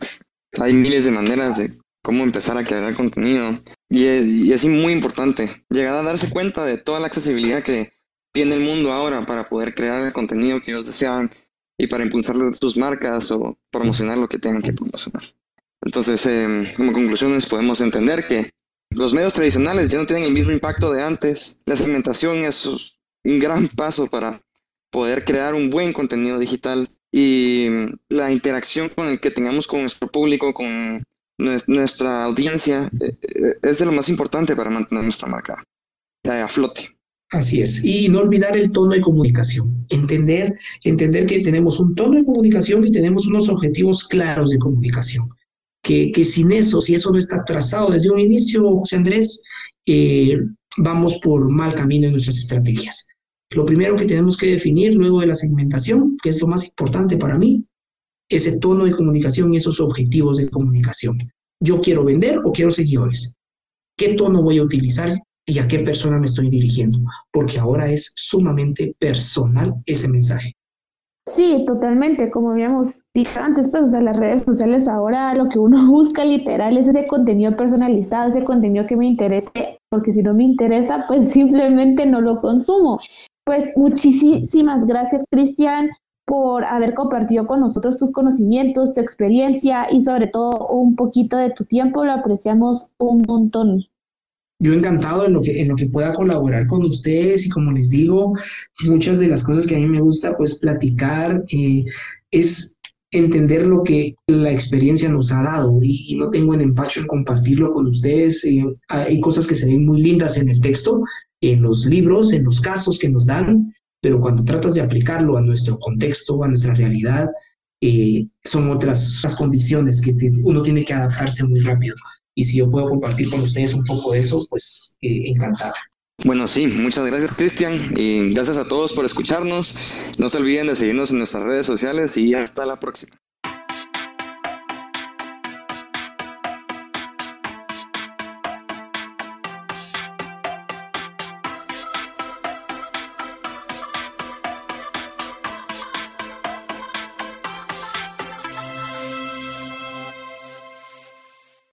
Speaker 3: hay miles de maneras de cómo empezar a crear contenido y es, muy importante llegar a darse cuenta de toda la accesibilidad que tiene el mundo ahora para poder crear el contenido que ellos desean y para impulsar sus marcas o promocionar lo que tengan que promocionar. Entonces, em, como conclusiones, podemos entender que los medios tradicionales ya no tienen el mismo impacto de antes. La segmentación es un gran paso para poder crear un buen contenido digital y la interacción con el que tengamos con nuestro público, con nuestra audiencia, eh, eh, es de lo más importante para mantener nuestra marca a flote.
Speaker 4: Así es. Y no olvidar el tono de comunicación. Entender, entender que tenemos un tono de comunicación y tenemos unos objetivos claros de comunicación. Que, que sin eso, si eso no está trazado desde un inicio, José Andrés, eh, vamos por mal camino en nuestras estrategias. Lo primero que tenemos que definir luego de la segmentación, que es lo más importante para mí, ese tono de comunicación y esos objetivos de comunicación. Yo quiero vender o quiero seguidores. ¿Qué tono voy a utilizar y a qué persona me estoy dirigiendo, porque ahora es sumamente personal ese mensaje.
Speaker 2: Sí, totalmente, como habíamos dicho antes, pues o las redes sociales ahora lo que uno busca literal es ese contenido personalizado, ese contenido que me interese, porque si no me interesa, pues simplemente no lo consumo. Pues muchísimas gracias, Cristian, por haber compartido con nosotros tus conocimientos, tu experiencia y sobre todo un poquito de tu tiempo, lo apreciamos un montón.
Speaker 4: Yo encantado en lo que en lo que pueda colaborar con ustedes y como les digo muchas de las cosas que a mí me gusta pues platicar eh, es entender lo que la experiencia nos ha dado. Y, no tengo en empacho compartirlo con ustedes. Eh, hay cosas que se ven muy lindas en el texto en los libros en los casos que nos dan pero cuando tratas de aplicarlo a nuestro contexto a nuestra realidad eh, son otras, condiciones que uno tiene que adaptarse muy rápido y si yo puedo compartir con ustedes un poco de eso, pues eh, encantado.
Speaker 3: Bueno, sí, muchas gracias Cristian y gracias a todos por escucharnos. No se olviden de seguirnos en nuestras redes sociales y hasta la próxima.